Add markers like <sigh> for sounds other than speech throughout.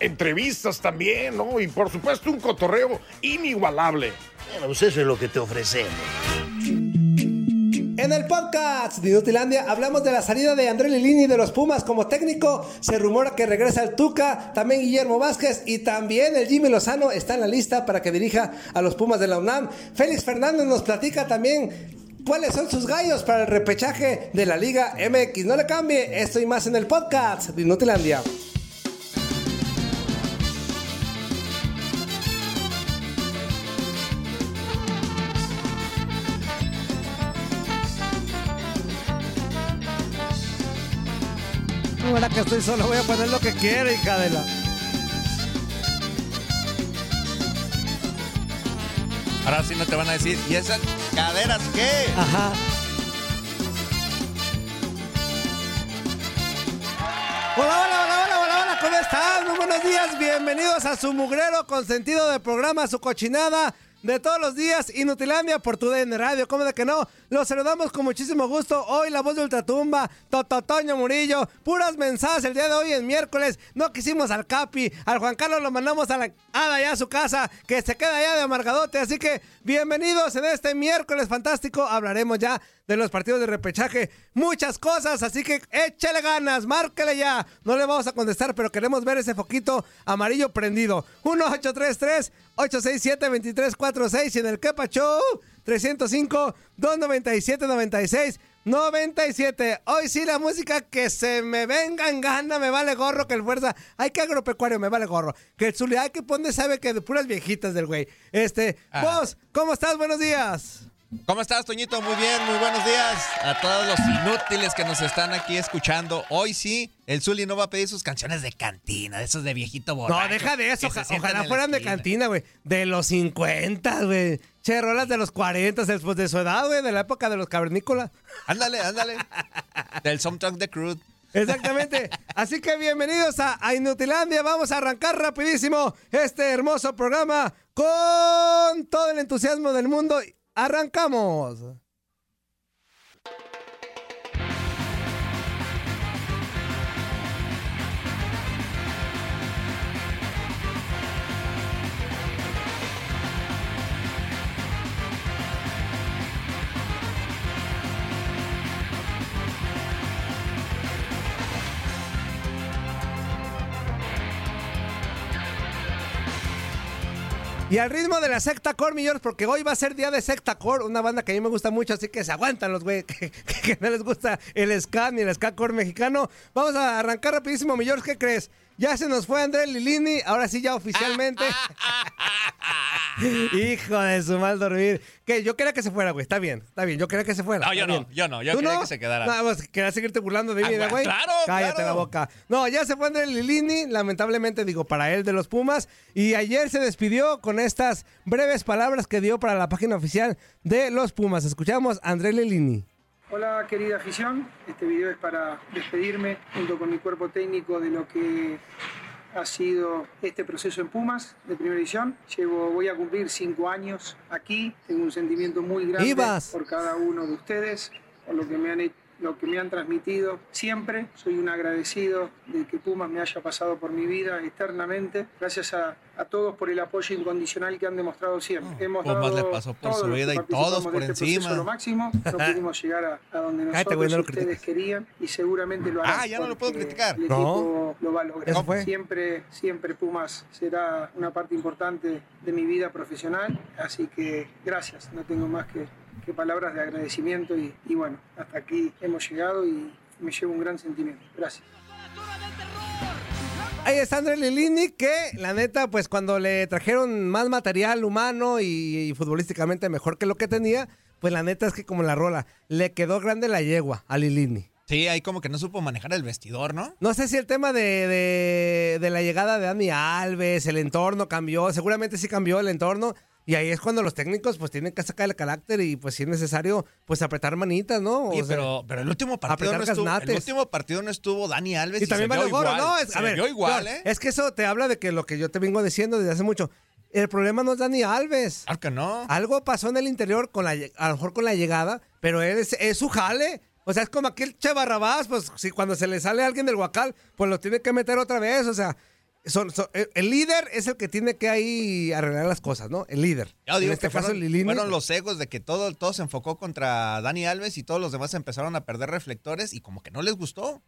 Entrevistas también, ¿no? Y por supuesto un cotorreo inigualable. Bueno, pues eso es lo que te ofrecemos. En el podcast de Inutilandia hablamos de la salida de André Lilini de los Pumas como técnico. Se rumora que regresa el Tuca, también Guillermo Vázquez y también el Jimmy Lozano está en la lista para que dirija a los Pumas de la UNAM. Félix Fernández nos platica también cuáles son sus gallos para el repechaje de la Liga MX. No le cambie, esto y más en el podcast de Inutilandia. Ahora que estoy solo voy a poner lo que quiera, hija de la... Ahora sí no te van a decir, ¿y esas caderas qué? Ajá. Hola, hola, hola, hola, hola, hola, ¿cómo están? Muy buenos días, bienvenidos a su mugrero con sentido de programa, su cochinada de todos los días, Inutilandia por tu DN Radio, ¿cómo de que no? Los saludamos con muchísimo gusto. Hoy la voz de Ultratumba, Tototoño Murillo, puras mensajes el día de hoy es miércoles. No quisimos al Capi, al Juan Carlos lo mandamos a la a allá a su casa, que se queda allá de amargadote. Así que bienvenidos en este miércoles fantástico. Hablaremos ya de los partidos de repechaje, muchas cosas, así que échale ganas, márquele ya. No le vamos a contestar, pero queremos ver ese foquito amarillo prendido. 1833 867 2346 y en el Kepa Show 305 297 96 97. Hoy sí la música que se me venga en gana, me vale gorro que el fuerza. Hay que agropecuario, me vale gorro. Que el Zulia, que poner, sabe que de puras viejitas del güey. Este, vos, ¿cómo estás? Buenos días. ¿Cómo estás, Toñito? Muy bien, muy buenos días a todos los inútiles que nos están aquí escuchando. Hoy sí, el Zuli no va a pedir sus canciones de cantina, de esos de viejito borracho. No, deja de eso. oja- Ojalá fueran de cantina, güey. De los 50, güey. Che, rolas de los 40, después de su edad, güey, de la época de los cavernícolas. Ándale, ándale. <laughs> Del soundtrack de Crude. Exactamente. Así que bienvenidos a, a Inutilandia. Vamos a arrancar rapidísimo este hermoso programa con todo el entusiasmo del mundo. Arrancamos. Y al ritmo de la secta core, mi George, porque hoy va a ser día de secta core, una banda que a mí me gusta mucho, así que se aguantan los güey <laughs> que, que- no les gusta el ska ni el ska core mexicano. Vamos a arrancar rapidísimo, mi George, ¿qué crees? Ya se nos fue André Lilini, ahora sí ya oficialmente. <laughs> Hijo de su mal dormir. Que yo quería que se fuera, güey. Está bien, está bien. Yo quería que se fuera. No, yo no, yo no, yo ¿Tú quería que se quedara. No, pues quería seguirte burlando de Ah, mí, bueno, güey. claro, Cállate claro. la boca. No, ya se fue André Lilini, lamentablemente digo, para él de los Pumas. Y ayer se despidió con estas breves palabras que dio para la página oficial de los Pumas. Escuchamos a André Lilini. Hola querida afición, este video es para despedirme junto con mi cuerpo técnico de lo que ha sido este proceso en Pumas de primera edición. Llevo, voy a cumplir cinco años aquí, tengo un sentimiento muy grande por cada uno de ustedes, por lo que me han, he- lo que me han transmitido siempre. Soy un agradecido de que Pumas me haya pasado por mi vida eternamente. Gracias a, a todos por el apoyo incondicional que han demostrado siempre. Hemos Pumas dado le pasó por su vida y todos por este encima. Lo máximo, no <laughs> pudimos llegar a, a donde Cállate, nosotros lo ustedes querían y seguramente lo harán. Ah, ya no lo puedo criticar. El No. lo va a lograr. Siempre, siempre Pumas será una parte importante de mi vida profesional, así que gracias, no tengo más que, que palabras de agradecimiento y, y bueno, hasta aquí hemos llegado y me llevo un gran sentimiento. Gracias. Ahí está André Lilini, que la neta, pues cuando le trajeron más material humano y, y futbolísticamente mejor que lo que tenía, pues la neta es que como la rola, le quedó grande la yegua a Lilini. Sí, ahí como que no supo manejar el vestidor, ¿no? No sé si el tema de, de- de la llegada de Dani Alves, el entorno cambió, seguramente sí cambió el entorno. Y ahí es cuando los técnicos pues tienen que sacar el carácter y pues si es necesario pues apretar manitas, ¿no? O sea, pero, pero el último partido no estuvo, el último partido no estuvo Dani Alves y y, también se vale vio igual. ¿no? Es, se a ver, vio igual, ¿eh? Es que eso te habla de que lo que yo te vengo diciendo desde hace mucho. El problema no es Dani Alves. Claro que no. Algo pasó en el interior, con la, a lo mejor con la llegada, pero él es, es su jale. O sea, es como aquel Che Barrabás, pues si cuando se le sale alguien del guacal, pues lo tiene que meter otra vez. O sea, son- son- el- líder es el que tiene que ahí arreglar las cosas, ¿no? El líder. Ya digo en este que caso, fueron, Lilini. fueron los egos de que todo, todo se enfocó contra Dani Alves y todos los demás empezaron a perder reflectores y como que no les gustó.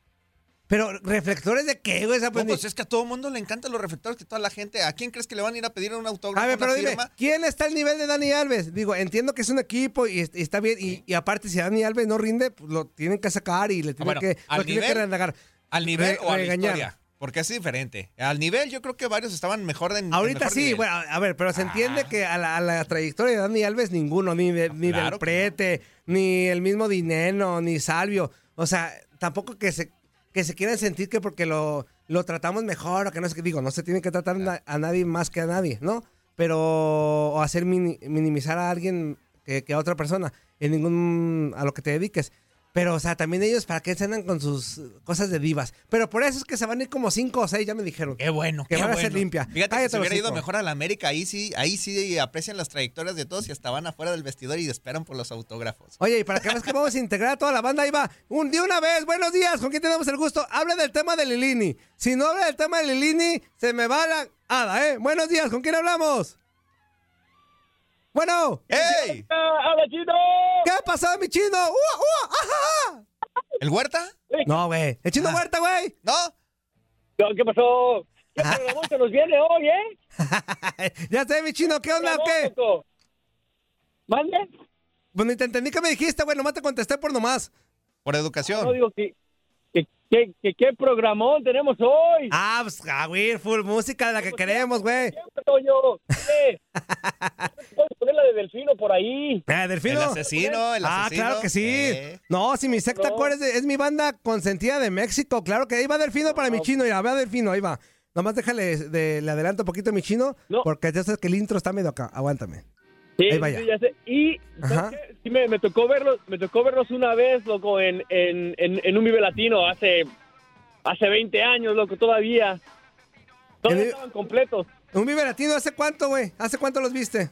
Pero, ¿reflectores de qué, güey? Pues, No, pues es que a todo mundo le encantan los reflectores que toda la gente. ¿A quién crees que le van a ir a pedir un autógrafo? A ver, pero dime, firma? ¿quién está al nivel de Dani Alves? Digo, entiendo que es un equipo y, est- y está bien. Y, y aparte, si Dani Alves no rinde, pues lo tienen que sacar y le tienen bueno, que, al lo tienen que nivel- renegar. ¿Al nivel Re- o a la historia? Porque es diferente. Al nivel yo creo que varios estaban mejor de en Ahorita mejor sí, nivel. bueno, a ver, pero se entiende que a la, a la trayectoria de Dani Alves ninguno, ni, ni claro del que Prete, ni el mismo Dineno, ni Salvio. O sea, tampoco que se, que se quieran sentir que porque lo, lo tratamos mejor o que no sé qué digo, no se tiene que tratar a nadie más que a nadie, ¿no? Pero, o hacer mini- minimizar a alguien que, que a otra persona en ningún, a lo que te dediques. Pero, o sea, también ellos, ¿para qué se andan con sus cosas de divas? Pero por eso es que se van a ir como cinco o seis, ya me dijeron. Qué bueno, Que qué van a bueno. ser limpia. Fíjate que los hubiera ido mejor a la América, ahí sí, ahí sí aprecian las trayectorias de todos y hasta van afuera del vestidor y esperan por los autógrafos. Oye, y para que veas que vamos a integrar a toda la banda, ahí va. Un, de una vez, buenos días, ¿con quién tenemos el gusto? Habla del tema de Lilini. Si no habla del tema de Lilini, se me va la hada, ¿eh? Buenos días, ¿con quién hablamos? Bueno, ¡Ey! ¡Habla chino! ¿qué ha pasado, mi chino? ¡Ua, ua, ajá! ¿El Huerta? No, güey. El chino Ah. muerta, güey. ¿No? No, ¿Qué pasó? ¿Qué programón se nos viene hoy, eh? <laughs> ya sé, mi chino, ¿qué onda o qué? ¿Mande? Pues ni te entendí que me dijiste, güey, nomás te contesté por nomás. Por educación. No digo que, que, que, que qué programón tenemos hoy. Ah, pues, ah, güey, full música de la que queremos, güey. Siempre, Toño. ¿Qué? <laughs> Puedes poner la de Delfino por ahí. Eh, El Delfino. asesino, el Ah, asesino. claro que sí. Eh. No, si mi secta No. core es, de- es mi banda consentida de México, claro que ahí va Delfino para mi chino, ya va Delfino, ahí va. Nomás déjale, de- le adelanto un poquito a mi chino, No. porque ya sabes que el intro está medio acá, aguántame. Sí, Ahí vaya. sí, ya sé. Y. Sí, me, me tocó verlos, me tocó verlos una vez, loco, en, en, en, en un Vive Latino hace, hace 20 años, loco, todavía. Todavía estaban completos. ¿Un Vive Latino hace cuánto, güey? ¿Hace cuánto los viste?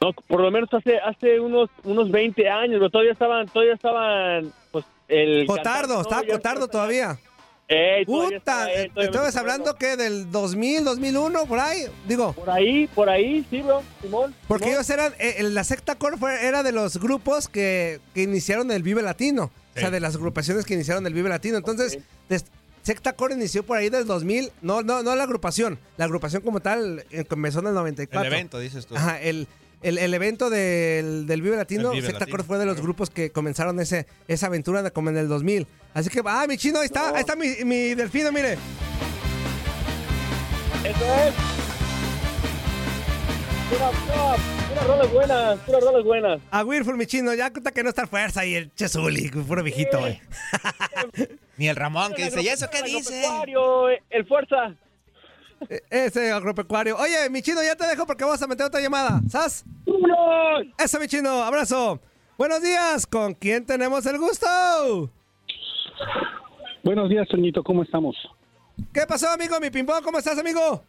No, por lo menos hace hace unos unos 20 años, pero todavía estaban todavía estaban pues el Cotardo, cantante, estaba Cotardo todavía. Ey, Puta, me estabas hablando que del 2000, 2001, por ahí, digo, por ahí, por ahí, sí, bro, Simón. porque Simón. ellos eran, eh, la secta core fue- era de los grupos que, que iniciaron el Vive Latino, o sea, de las agrupaciones que iniciaron el Vive Latino, entonces, des- secta core inició por ahí del 2000, no, no, no la agrupación, la agrupación como tal eh, comenzó en el 94. El evento, dices tú. Ajá, el, el, el evento del, del Vive Latino, Vive Secta Latino, Core fue de los claro. grupos que comenzaron ese, esa aventura de, como en el 2000. Así que, ah, mi chino, ahí está, ahí está mi, mi delfino, mire. Eso es. Pura, pura, pura rolas buenas, puras rolas buenas. A Wilful, mi chino, ya cuenta que no está fuerza y el Chesuli, puro viejito, güey. <laughs> Ni el Ramón que dice, ¿y eso qué dice? agropecuario, El fuerza. E- Ese agropecuario. Oye, mi chino, ya te dejo porque vamos a meter otra llamada. ¿Sas? ¡Vámonos! Eso, mi chino, abrazo. Buenos días, ¿con quién tenemos el gusto? Buenos días, Toñito, ¿cómo estamos? ¿Qué pasó, amigo? Mi pimpón, ¿cómo estás, amigo?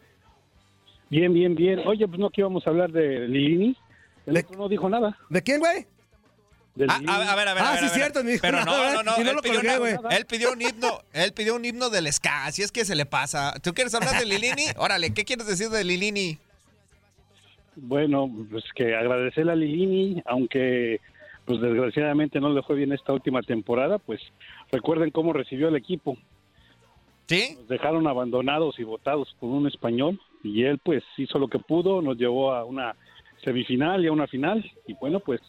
Bien, bien, bien. Oye, pues no que íbamos a hablar de Lilini. El ¿De- otro no dijo nada. ¿De quién, güey? Del Ah, a, a ver, a ver. Ah, a ver, sí, a ver. cierto, ni Pero nada, no, no, no. él, lo pidió colgué, una- güey. él pidió un himno, él pidió un himno del ska. Así es que se le pasa. ¿Tú quieres hablar de Lilini? <laughs> Órale, ¿qué quieres decir de Lilini? Bueno, pues que agradecerle a Lilini, aunque pues desgraciadamente no le fue bien esta última temporada, pues recuerden cómo recibió el equipo. ¿Sí? Nos dejaron abandonados y votados por un español y él pues hizo lo que pudo, nos llevó a una semifinal y a una final y bueno pues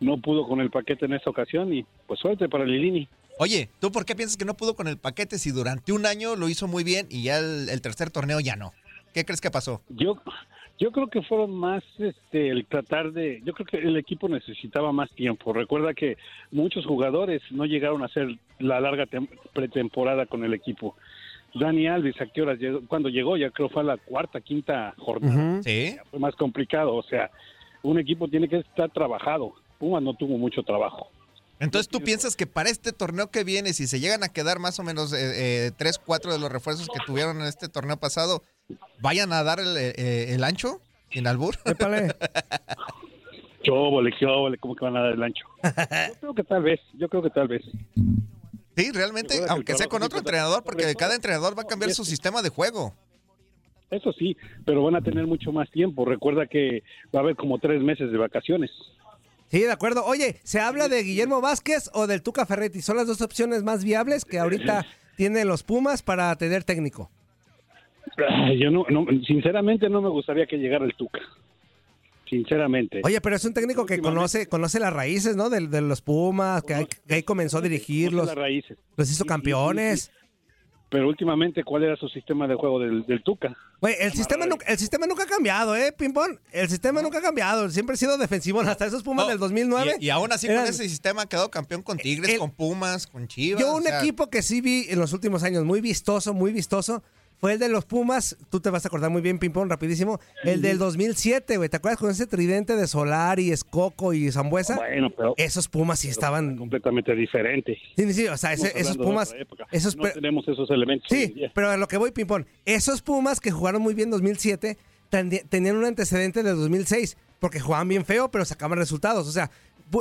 no pudo con el paquete en esta ocasión y pues suerte para Lilini. Oye, ¿tú por qué piensas que no pudo con el paquete si durante un año lo hizo muy bien y ya el, el tercer torneo ya no? ¿Qué crees que pasó? Yo yo creo que fueron más este el tratar de yo creo que el equipo necesitaba más tiempo. Recuerda que muchos jugadores no llegaron a hacer la larga tem- pretemporada con el equipo. Dani Alves, ¿a qué horas llegó? Cuando llegó, ya creo fue a la cuarta, quinta jornada. Sí. Fue más complicado. O sea, un equipo tiene que estar trabajado. Pumas no tuvo mucho trabajo. Entonces tú piensas que para este torneo que viene, si se llegan a quedar más o menos eh, eh, tres, cuatro de los refuerzos que tuvieron en este torneo pasado, vayan a dar el, eh, el ancho sin albur. <laughs> Épale. Chóvole, chóvole, ¿cómo que van a dar el ancho? Yo creo que tal vez, yo creo que tal vez. Sí, realmente, aunque sea con otro entrenador, porque cada entrenador va a cambiar su sistema de juego. Eso sí, pero van a tener mucho más tiempo. Recuerda que va a haber como tres meses de vacaciones. Sí, de acuerdo. Oye, ¿se habla de Guillermo Vázquez o del Tuca Ferretti? Son las dos opciones más viables que ahorita tienen los Pumas para tener técnico. Yo no, no, sinceramente no me gustaría que llegara el Tuca. Sinceramente. Oye, pero es un técnico que conoce, conoce las raíces, ¿no? De, de los Pumas, que ahí, comenzó a dirigirlos, las raíces. los hizo campeones. Pero últimamente, ¿cuál era su sistema de juego del, del Tuca? Güey, el sistema, nunca, el sistema nunca ha cambiado, ¿eh, Pimpón? El sistema nunca ha cambiado. Siempre ha sido defensivo. Hasta esos Pumas No, del 2009. Y, y aún así eran- con ese sistema quedó campeón con Tigres, El- con Pumas, con Chivas. Yo o un sea, equipo que sí vi en los últimos años muy vistoso, muy vistoso, fue el de los Pumas. Tú te vas a acordar muy bien, Pimpón, rapidísimo. El del 2007, güey. ¿Te acuerdas con ese tridente de Solari, Escoco y Zambuesa? Bueno, pero Esos Pumas sí estaban... completamente diferente. Sí, sí, o sea, ese- esos Pumas... Esos no tenemos esos elementos. Sí, pero a lo que voy, Pimpón. Esos Pumas que jugaron muy bien en 2007 tendi- tenían un antecedente de 2006, porque jugaban bien feo, pero sacaban resultados. O sea,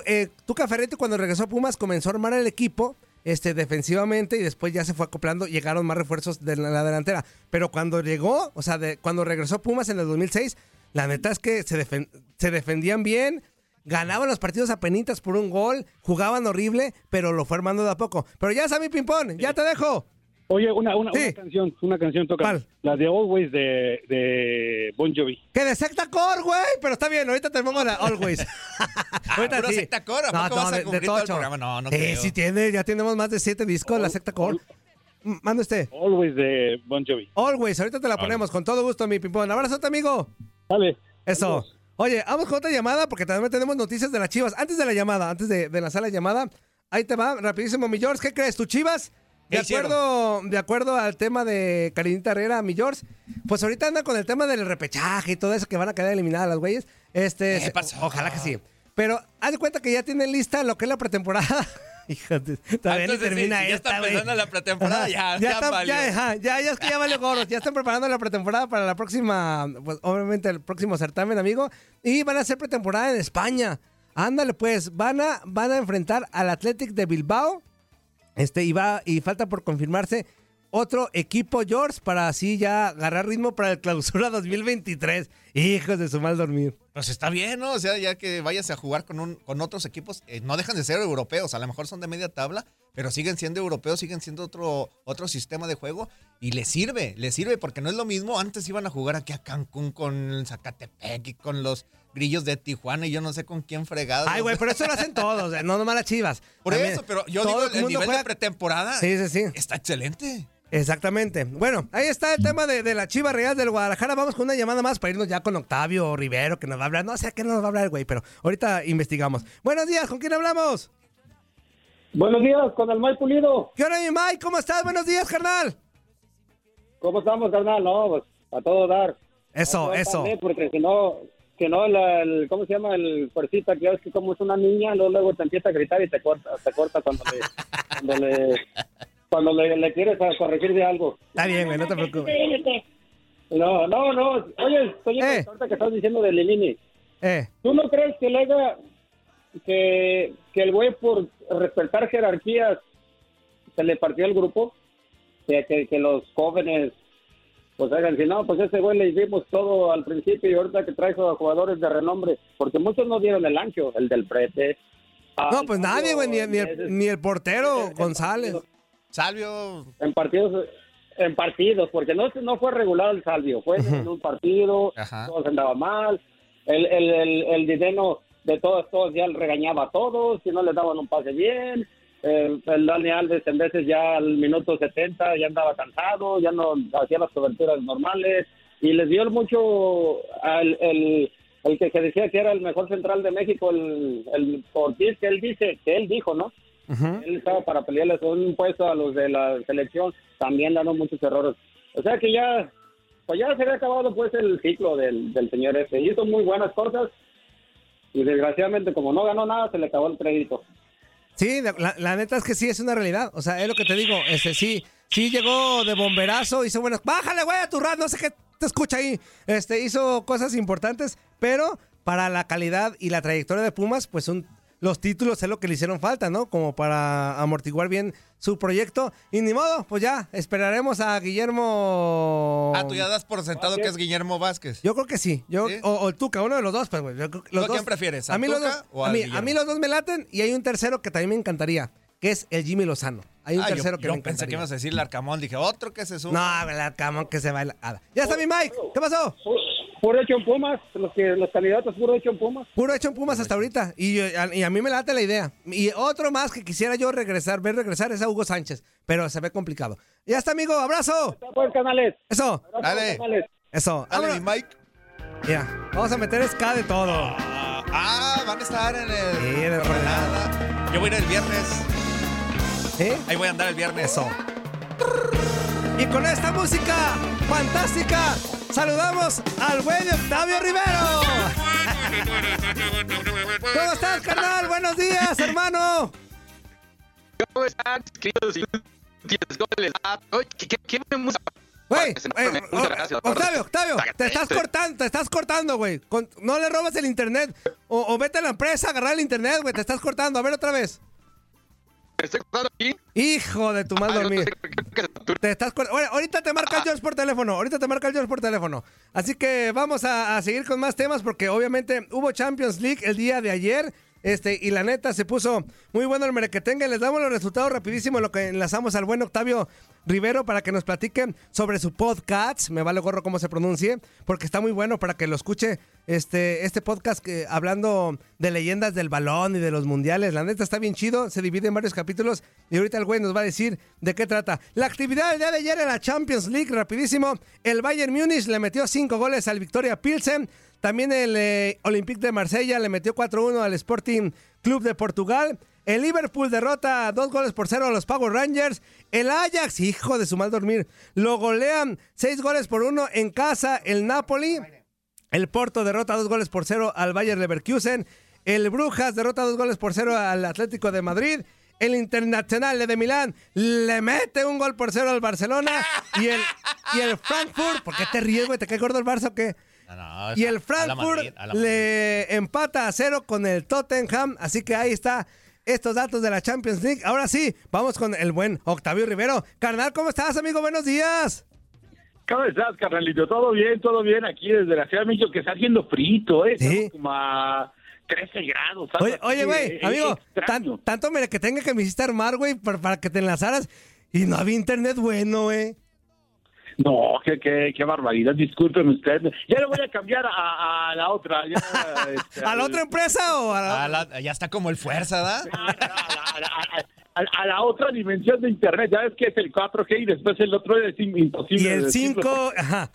eh, Tuca Ferretti cuando regresó a Pumas comenzó a armar el equipo este, defensivamente y después ya se fue acoplando, llegaron más refuerzos de la, la delantera. Pero cuando llegó, o sea, cuando regresó Pumas en el 2006, la neta es que se, se defendían bien, ganaban los partidos a penitas por un gol, jugaban horrible, pero lo fue armando de a poco. Pero ya sabes, Pimpón, ya te dejo. Oye, una, una, Sí. una canción, una canción toca. ¿Cuál? La de Always de, de Bon Jovi. Que de secta core, güey. Pero está bien, ahorita te pongo la Always. <laughs> ahorita ¿puro secta core? ¿A poco vas a cubrir todo el programa? No, no Sí, creo. sí tiene, ya tenemos más de siete discos, la secta core. M- Mande usted. Always de Bon Jovi. Always, ahorita te la ponemos con todo gusto, mi pimpón. Abrazo, amigo. Dale. Eso. Oye, vamos con otra llamada porque también tenemos noticias de las chivas. Antes de la llamada, antes de, de lanzar la llamada, ahí te va, rapidísimo, mi George. ¿Qué crees? ¿Tu chivas? De acuerdo, de acuerdo al tema de Karinita Herrera, mi George, pues ahorita anda con el tema del repechaje y todo eso que van a quedar eliminadas las güeyes. Este, ¿Qué pasó? ojalá que sí. Pero haz de cuenta que ya tienen lista lo que es la pretemporada. <laughs> Híjate, todavía sí, termina si ya esta, está güey. empezando la pretemporada, Ajá, ya, ya está- valió. ya, ajá, ya, ya es que ya vale gorros. Ya están preparando la pretemporada para la próxima, pues obviamente el próximo certamen, amigo. Y van a hacer pretemporada en España. Ándale, pues, van a, van a enfrentar al Athletic de Bilbao. Este, y va, y falta por confirmarse otro equipo, George, para así ya agarrar ritmo para el clausura <laughs> 2023. Hijos de su mal dormir. Pues está bien, ¿no? O sea, ya que vayas a jugar con, con otros equipos, eh, no dejan de ser europeos, a lo mejor son de media tabla, pero siguen siendo europeos, siguen siendo otro, otro sistema de juego y les sirve, les sirve, porque no es lo mismo. Antes iban a jugar aquí a Cancún con Zacatepec y con los grillos de Tijuana y yo no sé con quién fregado. Ay, güey, pero eso lo hacen todos, no nomás las chivas. Por También eso, pero yo todo digo, el, mundo nivel juega- de pretemporada Sí, sí, sí. está excelente. Exactamente. Bueno, ahí está el tema de, de la Chiva Real del Guadalajara. Vamos con una llamada más para irnos ya con Octavio Rivero, que nos va a hablar. No sé a qué nos va a hablar el güey, pero ahorita investigamos. Buenos días, ¿con quién hablamos? Buenos días, con el May Pulido. ¿Qué hora, mi Mike? ¿Cómo estás? Buenos días, carnal. ¿Cómo estamos, carnal? No, pues a todo dar. Eso, No, eso. Porque si no, si no, el, el- ¿cómo se llama? El fuercita, que es que como es una niña, luego, luego te empieza a gritar y te corta, te corta cuando le, cuando le, cuando le, le quieres a- corregir de algo. Está bien, güey, no te preocupes. No, no, no. Oye, estoy Eh. que estás diciendo de Lilini. Eh, ¿Tú no crees que le haya, que, que el güey por respetar jerarquías se le partió el grupo, que, que, que los jóvenes pues hagan si no, pues ese güey le hicimos todo al principio y ahorita que trajo a jugadores de renombre, porque muchos no dieron el ancho, el del prete. No, pues nadie, güey, ni, ni el, ni el portero González. Salvio. En partidos, en partidos, porque no, no fue regular el Salvio, fue en un partido, Ajá. todo se andaba mal, el, el, el, el dinero de todos, todos ya regañaba a todos, si no le daban un pase bien, el, el Dani Alves en veces ya al minuto 70 ya andaba cansado, ya no hacía las coberturas normales, y les dio mucho al el, el que, decía que era el mejor central de México, el, el Ortiz, que él dice, que él dijo, ¿no? Él estaba para pelearles un puesto a los de la selección, también dando muchos errores. O sea que ya, pues ya se había acabado pues el ciclo del, del señor ese. Hizo muy buenas cosas y desgraciadamente como no ganó nada se le acabó el crédito. Sí, la, la neta es que sí es una realidad. O sea, es lo que te digo. Este, sí, sí llegó de bomberazo, hizo buenas. Bájale, güey, a tu rap, no sé qué te escucha ahí. Este, hizo cosas importantes, pero para la calidad y la trayectoria de Pumas, pues un, los títulos es lo que le hicieron falta, ¿no? Como para amortiguar bien su proyecto. Y ni modo, pues ya, esperaremos a Guillermo. Ah, tú ya das por sentado que es Guillermo Vázquez. Yo creo que sí. Yo, o, o el Tuca, uno de los dos, pues, güey. Yo creo que los ¿Tú a quién dos- prefieres, A mí, los Tuca dos, o a, mí, a Guillermo? mí los dos me laten y hay un tercero que también me encantaría, que es el Jimmy Lozano. Hay un Ah, yo- tercero que yo me pensé que ibas a decir Larcamón. Dije, otro que se sube. No, el camón que se baila. Ah, Ya está mi Mike. ¿Qué pasó? Puro hecho en Pumas, los, que, los candidatos puro hecho en Pumas. Puro hecho en Pumas hasta ahorita. Y, yo- a, y a mí me late la idea. Y otro más que quisiera yo regresar, ver regresar es a Hugo Sánchez. Pero se ve complicado. Ya está, amigo. Abrazo. Pues, canales. Eso. Dale. Eso. Dale, Vámonos. mi Mike. Mira, vamos a meter ska de todo. Ah, van a estar en el. Sí, en el. Yo voy a ir el viernes. ¿Sí? Ahí voy a andar el viernes. Eso. Y con esta música fantástica, saludamos al buen Octavio Rivero. ¿Cómo estás, carnal? Buenos días, hermano. ¿Cómo están, queridos inútiles? ¿Cómo les va? ¿qué, qué, qué me musa? Güey, eh. Octavio, Octavio, te estás cortando, te estás cortando, güey. No le robas el internet. O, o vete a la empresa a agarrar el internet, güey. Te estás cortando. A ver otra vez. ¿Estoy cortando aquí? Hijo de tu mal dormir. se- Te estás Oye, ahorita te marca el George por teléfono. Ahorita te marca el George por teléfono. Así que vamos a, a seguir con más temas porque obviamente hubo Champions League el día de ayer. Este, y la neta se puso muy bueno el merequetengue. Les damos los resultados rapidísimo, lo que enlazamos al buen Octavio Rivero para que nos platique sobre su podcast. Me vale gorro cómo se pronuncie, porque está muy bueno para que lo escuche este, este podcast que, hablando de leyendas del balón y de los mundiales. La neta está bien chido, se divide en varios capítulos y ahorita el güey nos va a decir de qué trata. La actividad del día de ayer en la Champions League, rapidísimo. El Bayern Múnich le metió cinco goles al Victoria Pilsen. También el eh, Olympique de Marsella le metió 4-1 al Sporting Club de Portugal. El Liverpool derrota dos goles por cero a los Power Rangers. El Ajax, hijo de su mal dormir, lo golean seis goles por uno en casa. El Napoli. El Porto derrota dos goles por cero al Bayer Leverkusen. El Brujas derrota dos goles por cero al Atlético de Madrid. El Internacional de Milán le mete un gol por cero al Barcelona. Y el, y el Frankfurt, ¿por qué te ríes, güey? ¿Te cae gordo el Barça o qué? No, no, Y el Frankfurt Madrid. le empata a cero con el Tottenham. Así que ahí está estos datos de la Champions League. Ahora sí, vamos con el buen Octavio Rivero. Carnal, ¿cómo estás, amigo? Buenos días. ¿Cómo estás, carnalito? Todo bien, todo bien aquí desde la Ciudad de México, que está haciendo frito, ¿eh? Estamos como a 13 grados. algo Oye, así, oye, güey, eh, amigo, tan- tanto mire que tenga que me hiciste armar, güey, para, para que te enlazaras y no había internet bueno, güey. No, qué, qué, qué barbaridad, disculpen ustedes. Ya le voy a cambiar a, a la otra. ya, <laughs> este, ¿A la otra empresa o a la... La- ya está como el fuerza, ¿da? A, a la otra dimensión de Internet. Ya ves que es el 4G y después el otro es im- imposible. Y el de decirlo. 5, ajá.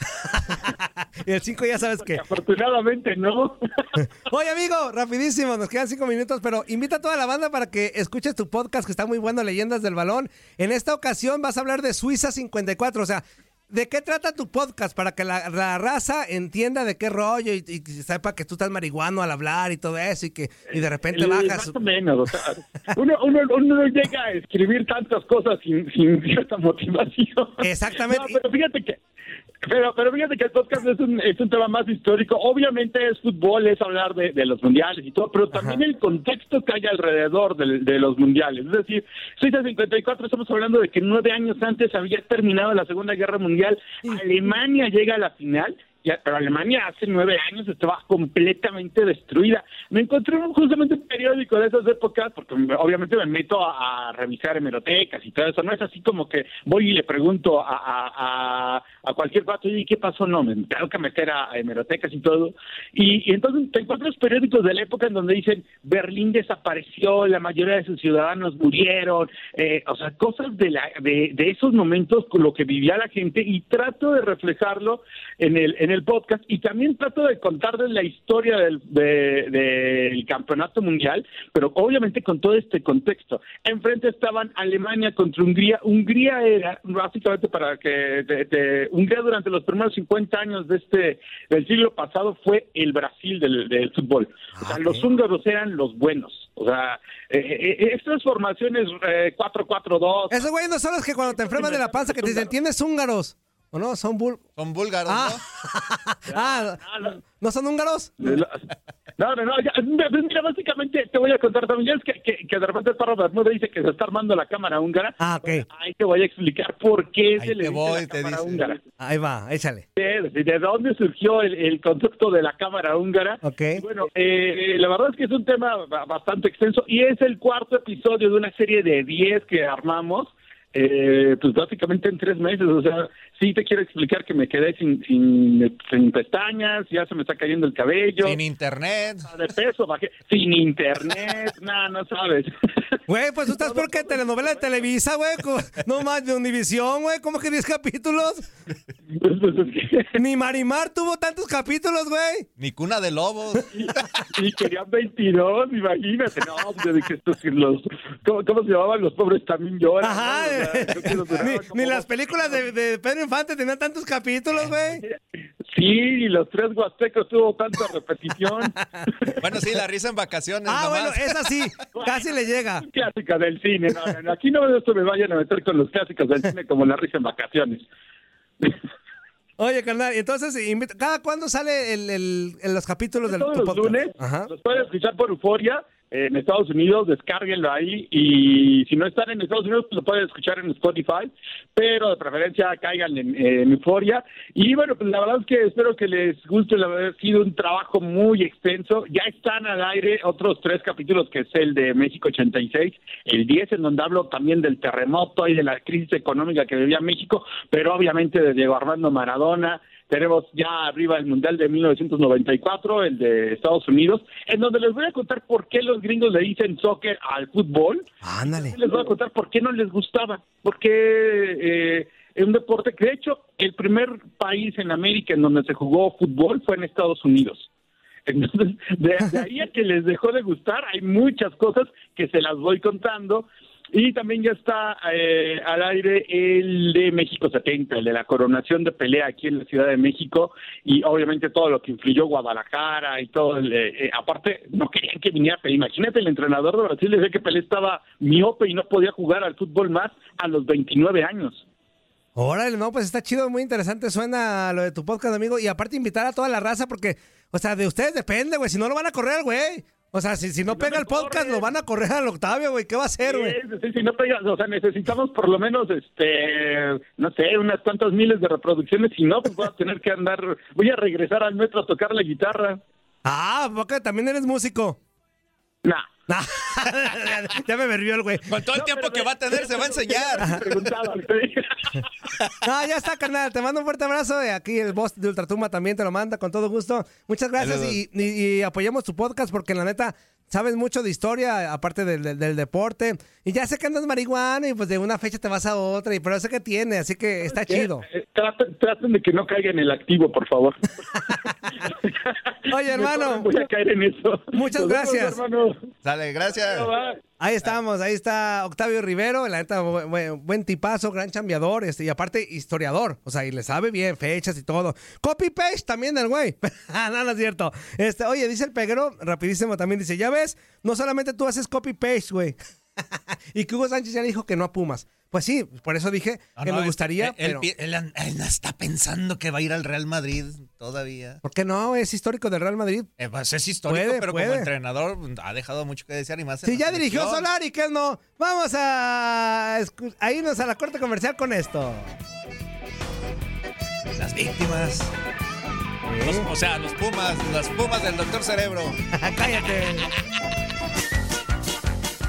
<laughs> y el 5 ya sabes que. Afortunadamente no. <laughs> Oye, amigo, rapidísimo, nos quedan cinco minutos, pero invita a toda la banda para que escuches tu podcast que está muy bueno, Leyendas del Balón. En esta ocasión vas a hablar de Suiza 54, o sea, ¿de qué trata tu podcast? Para que la, la raza entienda de qué rollo y, y sepa que tú estás marihuano al hablar y todo eso y que y de repente Eh, bajas. Más o menos. o sea, uno, uno, uno no llega a escribir tantas cosas sin, sin cierta motivación. Exactamente. No, pero fíjate que Pero, pero fíjate que el podcast es un, es un tema más histórico. Obviamente es fútbol, es hablar de, de los mundiales y todo, pero también el contexto que hay alrededor de, de los mundiales. Es decir, Suiza 54, estamos hablando de que nueve años antes había terminado la Segunda Guerra Mundial. Alemania llega a la final pero Alemania hace nueve años estaba completamente destruida. Me encontré justamente un periódico de esas épocas, porque obviamente me meto a, revisar hemerotecas y todo eso. No es así como que voy y le pregunto a, a, a cualquier pato, y ¿qué pasó? No, me tengo que meter a, hemerotecas y todo. Y, y, entonces te encuentras periódicos de la época en donde dicen Berlín desapareció, la mayoría de sus ciudadanos murieron, eh, o sea, cosas de, la, de, de esos momentos con lo que vivía la gente y trato de reflejarlo en el, en el podcast y también trato de contarles la historia del, de, del campeonato mundial, pero obviamente con todo este contexto. Enfrente estaban Alemania contra Hungría. Hungría era, básicamente para que, de, de, Hungría durante los primeros 50 años de este, del siglo pasado fue el Brasil del, del fútbol. O sea, los húngaros eran los buenos. O sea, eh, eh, estas formaciones eh, 4-4-2. Esos güeyes no son los que cuando te enfermas de la panza que te dicen, tienes húngaros. ¿O no? Son, bul son búlgaros, ah. ¿no? <laughs> ah, ¿no? ¿no son húngaros? No, no, no. Ya, mira, básicamente te voy a contar también. Ya es que, que, que de repente Parro Bermuda dice que se está armando la cámara húngara. Ah, ok. Ahí te voy a explicar por qué Ahí se le te dice voy, la cámara dice. húngara. Ahí va, échale. De, de dónde surgió el, el concepto de la cámara húngara. Ok. Bueno, eh, la verdad es que es un tema ba- bastante extenso y es el cuarto episodio de una serie de 10 que armamos. Eh, pues básicamente en tres meses, o sea, sí te quiero explicar que me quedé sin, sin, sin pestañas, ya se me está cayendo el cabello, Sin internet. de peso, bajé, sin internet, <laughs> nada, no sabes. Güey, pues tú estás porque telenovela de Televisa, güey. No más de Univisión, güey. ¿Cómo que 10 capítulos? Pues, pues, es que- <laughs> Ni Marimar tuvo tantos capítulos, güey. Ni cuna de lobos. y querían 22, imagínate, no, pues, de que estos, los, ¿cómo, cómo se llamaban? Los pobres también lloran. Ajá. ¿no? <laughs> Ni, las películas de, de Pedro Infante tenían tantos capítulos, güey. Sí, y los tres huastecos tuvo tanta repetición. <laughs> Bueno, sí, la risa en vacaciones. Ah, bueno, esa sí. <laughs> Casi le llega. Clásica del cine, no, no, aquí no esto me vayan a meter con los clásicos del cine como la risa en vacaciones. Oye, carnal, entonces, ¿cada cuándo sale el, el- el- los capítulos del Todos tu los podcast? lunes Ajá. los pueden escuchar por Euforia en Estados Unidos, descárguenlo ahí y si no están en Estados Unidos pues lo pueden escuchar en Spotify, pero de preferencia caigan en, en Euforia. Y bueno, pues la verdad es que espero que les guste, la verdad ha sido un trabajo muy extenso, ya están al aire otros tres capítulos que es el de México 86, el 10 en donde hablo también del terremoto y de la crisis económica que vivía México, pero obviamente de Diego Armando Maradona, tenemos ya arriba el Mundial de 1994, el de Estados Unidos, en donde les voy a contar por qué los gringos le dicen soccer al fútbol. Ándale. Les voy a contar por qué no les gustaba, porque eh, es un deporte que de hecho el primer país en América en donde se jugó fútbol fue en Estados Unidos. Entonces, de, de ahí a que les dejó de gustar, hay muchas cosas que se las voy contando. Y también ya está eh, al aire el de México 70, el de la coronación de pelea aquí en la Ciudad de México y obviamente todo lo que influyó Guadalajara y todo. El, eh, eh, aparte, no querían que viniera Pelé. Imagínate, el entrenador de Brasil decía que Pelé estaba miope y no podía jugar al fútbol más a los 29 años. Órale, no, pues está chido, muy interesante suena lo de tu podcast, amigo. Y aparte invitar a toda la raza porque, o sea, de ustedes depende, güey. Si no lo van a correr güey. O sea, si, si no pega el podcast, lo van a correr al Octavio, güey. ¿Qué va a hacer, güey? Sí, sí, sí, no pega- o sea, necesitamos por lo menos, este, no sé, unas cuantas miles de reproducciones. Si no, pues voy a tener que andar, voy a regresar al metro a tocar la guitarra. Ah, porque también eres músico. Nah. <laughs> ya me verbió el güey. Con todo el tiempo que va a tener, se va a enseñar. Preguntaba, <laughs> No, ya está, carnal. Te mando un fuerte abrazo. Y aquí el boss de Ultratumba también te lo manda con todo gusto. Muchas gracias y, y- y apoyemos tu podcast porque la neta sabes mucho de historia, aparte del, del- del deporte. Y ya sé que andas marihuana y pues de una fecha te vas a otra. Y pero sé que tiene, así que está chido. Eh, Traten, traten de que no caiga en el activo, por favor. <laughs> Oye, hermano. Voy a caer en eso. Muchas Nos vemos, gracias. hermano. Gracias. Ahí estamos, ahí está Octavio Rivero, la neta, bu- bu- buen, tipazo, gran chambeador, este, y aparte historiador, o sea, y le sabe bien fechas y todo. Copy paste también el güey. <laughs> Ah, no, no es cierto. Este, oye, dice el peguero, rapidísimo también, dice, ya ves, no solamente tú haces copy paste, güey. <laughs> y que Hugo Sánchez ya le dijo que no a Pumas. Pues sí, por eso dije No, que no, me gustaría, Él, pero... él él está pensando que va a ir al Real Madrid todavía. ¿Por qué no? Es histórico del Real Madrid. Eh, pues es histórico, Puede, pero puede. como entrenador mm, ha dejado mucho que desear y más. Si la ya dirigió selección. Solari, que no. Vamos a, irnos a la corte comercial con esto. Las víctimas. Los- o sea, los Pumas, las Pumas del Doctor Cerebro. <laughs> Cállate. <laughs>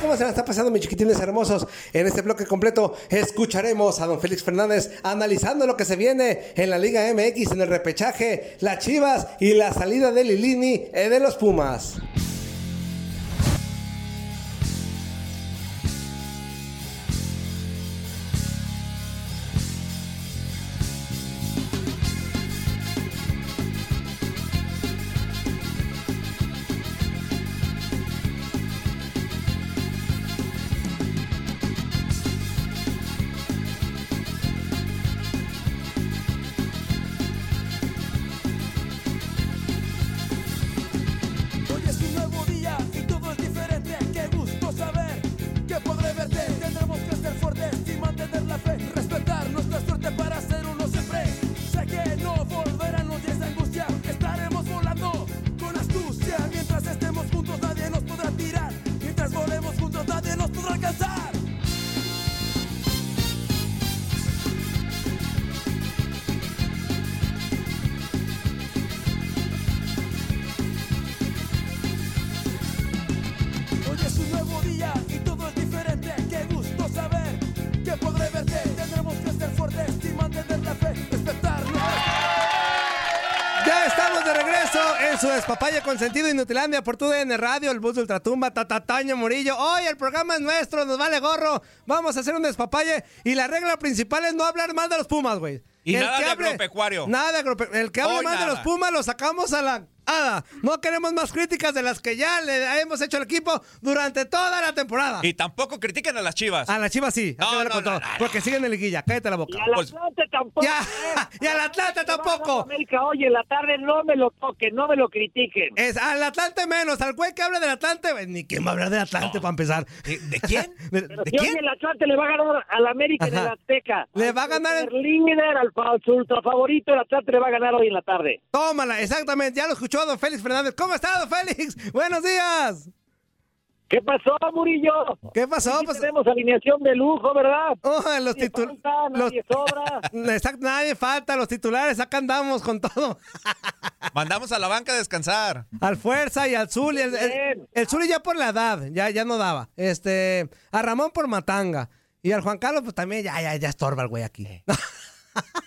¿Cómo se la está pasando, mis chiquitines hermosos? En este bloque completo escucharemos a don Félix Fernández analizando lo que se viene en la Liga MX en el repechaje, las Chivas y la salida de Lilini eh, de los Pumas. Despapaya consentido Inutilandia por tu DN Radio, el bus de Ultratumba, Tatataño Murillo. Hoy el programa es nuestro, nos vale gorro. Vamos a hacer un despapalle y la regla principal es no hablar mal de los Pumas, güey. Y El nada que de hable- agropecuario. Nada de agropecuario. El que hable Hoy mal de los Pumas lo sacamos a la hada. No queremos más críticas de las que ya le hemos hecho al equipo durante toda la temporada. Y tampoco critiquen a las chivas. A la Chivas sí, hay que darle con todo, porque siguen en liguilla, cállate la boca. Y al Pues- Atlante tampoco. Ya, ¿eh? <laughs> y al Atlante tampoco. América, oye, en la tarde no me lo toquen, no me lo critiquen. Es al Atlante menos, al güey que hable del Atlante, pues, ni quién va a hablar del Atlante para empezar. ¿De, quién? <laughs> ¿De, Pero de si quién? el Atlante le va a ganar al América en el Ajá. Azteca. Le va a ganar el- líder, al, su ultra favorito, el Atlante le va a ganar hoy en la tarde. Tómala, exactamente, ya lo escuchó don Félix Fernández. ¿Cómo está, don Félix? <laughs> Buenos días. ¿Qué pasó, Murillo? ¿Qué pasó? Aquí Pues, tenemos alineación de lujo, ¿verdad? oh, los Nadie titulares. falta, nadie <laughs> <laughs> sobra. Exacto, nadie falta, los titulares, acá andamos con todo. Mandamos a la banca a descansar. Al Fuerza y al Zuli. El, el, el Zuli ya por la edad, ya, ya no daba. Este, a Ramón por Matanga. Y al Juan Carlos, pues también ya, ya, ya estorba el güey aquí.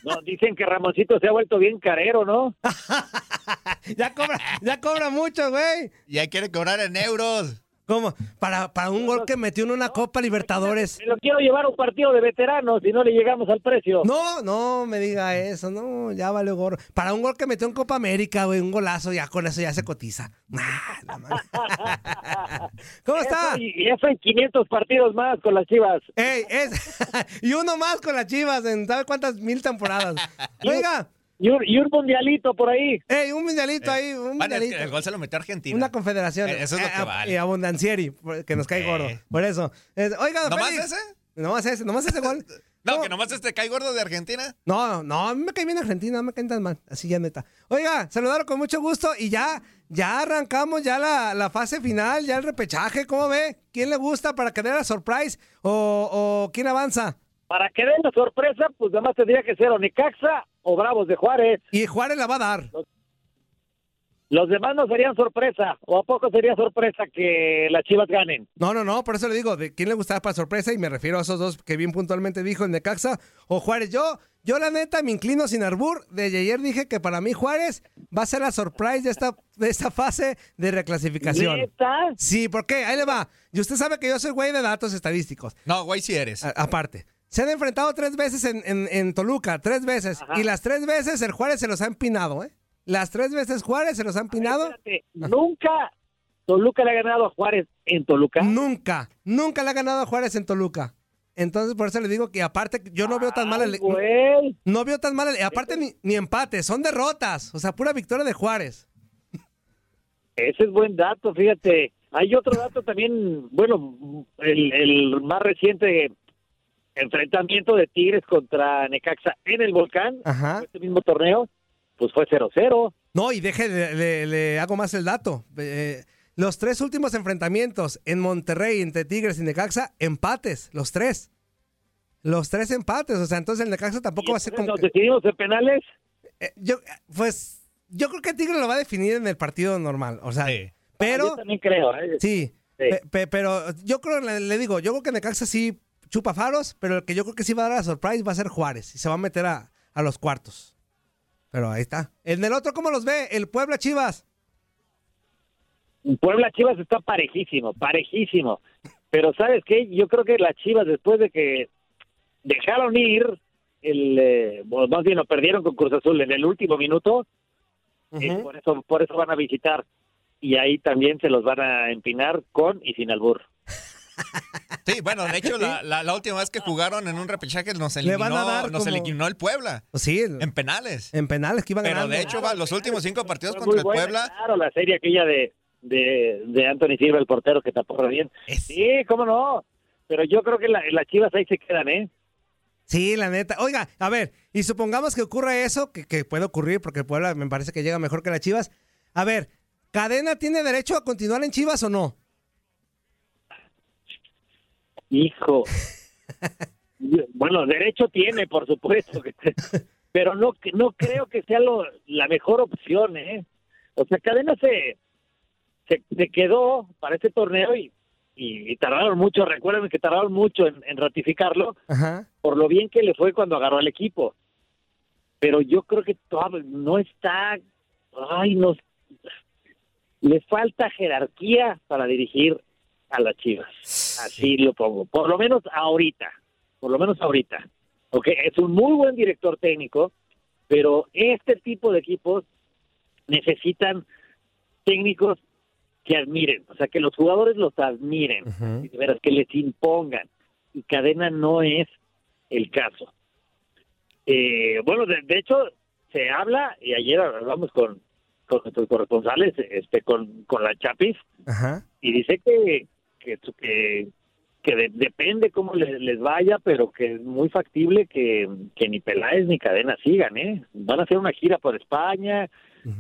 No, dicen que Ramoncito se ha vuelto bien carero, ¿no? <laughs> ya cobra, ya cobra mucho, güey. Ya quiere cobrar en euros. ¿Cómo? Para, para un gol que metió en una Copa Libertadores. Me lo quiero llevar a un partido de veteranos y no le llegamos al precio. No, no me diga eso, no, ya vale gorro. Para un gol que metió en Copa América, güey, un golazo, ya con eso ya se cotiza. <laughs> ¿Cómo está? Eso, y eso en 500 partidos más con las chivas. Ey, es, <laughs> y uno más con las chivas en ¿sabe cuántas mil temporadas? Oiga, Y un, y un mundialito por ahí. ey, un mundialito ahí, un es mundialito. que el gol se lo metió Argentina. Una confederación. Eh, eso es lo Eh, que vale. Y abundancieri, que nos cae Eh. gordo. Por eso. Es- oiga, ¿Nomás Félix. ese? Nomás ese, nomás ese gol. <laughs> No, No. que nomás este cae gordo de Argentina. No, no, a mí me cae bien Argentina, no me caen tan mal, así ya neta. Oiga, saludaron con mucho gusto y ya, ya arrancamos ya la, la fase final, ya el repechaje, ¿cómo ve? ¿Quién le gusta para que dé la surprise o, o quién avanza? Para que den la sorpresa, pues nada más tendría que ser o Necaxa o Bravos de Juárez. Y Juárez la va a dar. Los demás no serían sorpresa, o a poco sería sorpresa que las Chivas ganen. No, no, no, por eso le digo, ¿de quién le gustaba para sorpresa? Y me refiero a esos dos que bien puntualmente dijo el Necaxa o Juárez. Yo, yo la neta me inclino sin arbur. Desde ayer dije que para mí Juárez va a ser la surprise de esta, de esta fase de reclasificación. ¿Neta? Sí, ¿por qué? Ahí le va. Y usted sabe que yo soy güey de datos estadísticos. No, güey sí eres. A- aparte. Se han enfrentado tres veces en, en- en Toluca, tres veces. Y las tres veces el Juárez se los ha empinado, ¿eh? Las tres veces Juárez se los ha empinado. Espérate, Nunca Toluca le ha ganado a Juárez en Toluca. Nunca, nunca le ha ganado a Juárez en Toluca. Entonces, por eso le digo que aparte, yo no veo tan mal el... güey. No veo tan mal el... Aparte, ni, ni empate, son derrotas. O sea, pura victoria de Juárez. Ese es buen dato, fíjate. Hay otro dato también, bueno, el, el más reciente enfrentamiento de Tigres contra Necaxa en el Volcán, Ajá. este mismo torneo, pues fue 0-0. No, y deje, le, le- le hago más el dato. Eh, los tres últimos enfrentamientos en Monterrey entre Tigres y Necaxa, empates, los tres. Los tres empates, o sea, entonces el Necaxa tampoco va a ser como... ¿Nos decidimos en penales? Eh, yo, pues, yo creo que Tigres lo va a definir en el partido normal, o sea, pero... Yo también creo. ¿eh? Sí, pe- pe- pero yo creo, le, le digo, yo creo que Necaxa sí chupa faros, pero el que yo creo que sí va a dar la surprise va a ser Juárez y se va a meter a, a los cuartos. Pero ahí está. En el otro, ¿cómo los ve? El Puebla Chivas. Puebla Chivas está parejísimo, parejísimo. Pero ¿sabes qué? Yo creo que las Chivas después de que dejaron ir el eh, más bien lo perdieron con Cruz Azul en el último minuto, eh, por eso por eso van a visitar y ahí también se los van a empinar con y sin albur. Sí, bueno, de hecho, la, la- la última vez que jugaron en un repechaje nos Le eliminó, van a dar nos como- eliminó el Puebla. Sí, el- En penales. en penales que iban Pero ganando. de hecho, va, los últimos cinco partidos contra el buena, Puebla. Claro, la serie aquella de, de, de Anthony Silva, el portero que tapó re bien. Sí, cómo no. Pero yo creo que la- las Chivas ahí se quedan, ¿eh? Sí, la neta. Oiga, a ver, y supongamos que ocurre eso, que, que puede ocurrir porque Puebla me parece que llega mejor que las Chivas. A ver, ¿Cadena tiene derecho a continuar en Chivas o no? Hijo. bueno, derecho tiene, por supuesto, que- pero no no creo que sea lo, la mejor opción, ¿eh? O sea, Cadena se, se, se quedó para este torneo y, y, y tardaron mucho, recuerden que tardaron mucho en, en ratificarlo Ajá. por lo bien que le fue cuando agarró al equipo. Pero yo creo que todavía no está, ay, no, le falta jerarquía para dirigir a las Chivas. Así lo pongo. Por lo menos ahorita. Por lo menos ahorita. Ok, es un muy buen director técnico, pero este tipo de equipos necesitan técnicos que admiren, o sea, que los jugadores los admiren, y de veras, que les impongan. Y Cadena no es el caso. Eh, bueno, de, de hecho, se habla, y ayer hablamos con, con nuestros corresponsales, este, con, con la Chapis, y dice que que, que, que de- depende cómo les, les vaya, pero que es muy factible que, que ni Peláez ni Cadena sigan, ¿eh? Van a hacer una gira por España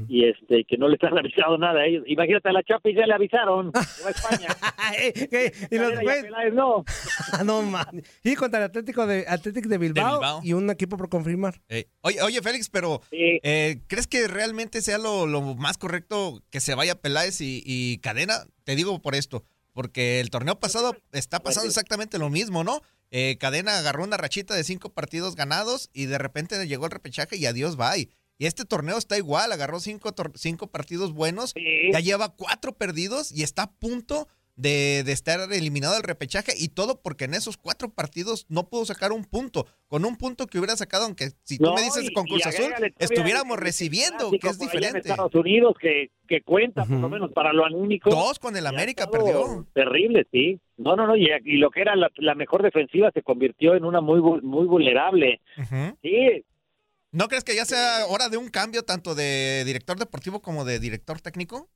y este que no les han avisado nada a ellos. Imagínate, a la Chapis ya le avisaron, que va a España. <laughs> y los y no. <laughs> no man. Y contra el Atlético de Atlético de Bilbao, Bilbao. y un equipo por confirmar. Eh, oye, oye, Félix, pero eh, ¿crees que realmente sea lo, lo más correcto que se vaya Peláez y, y Cadena? Te digo por esto, porque el torneo pasado está pasando exactamente lo mismo, ¿no? Eh, Cadena agarró una rachita de cinco partidos ganados y de repente llegó el repechaje y adiós, bye. Y este torneo está igual, agarró cinco, cinco partidos buenos, ya lleva cuatro perdidos y está a punto de, de estar eliminado del repechaje y todo porque en esos cuatro partidos no pudo sacar un punto. Con un punto que hubiera sacado, aunque si tú No, me dices con Cruz Azul, estuviéramos recibiendo, que es allá en diferente. Estados Unidos que, que cuenta por lo menos para lo anímico. Dos con el América perdió. Terrible, sí. No, no, no, y, y lo que era la, la mejor defensiva se convirtió en una muy muy vulnerable. Sí, ¿No crees que ya sea hora de un cambio tanto de director deportivo como de director técnico?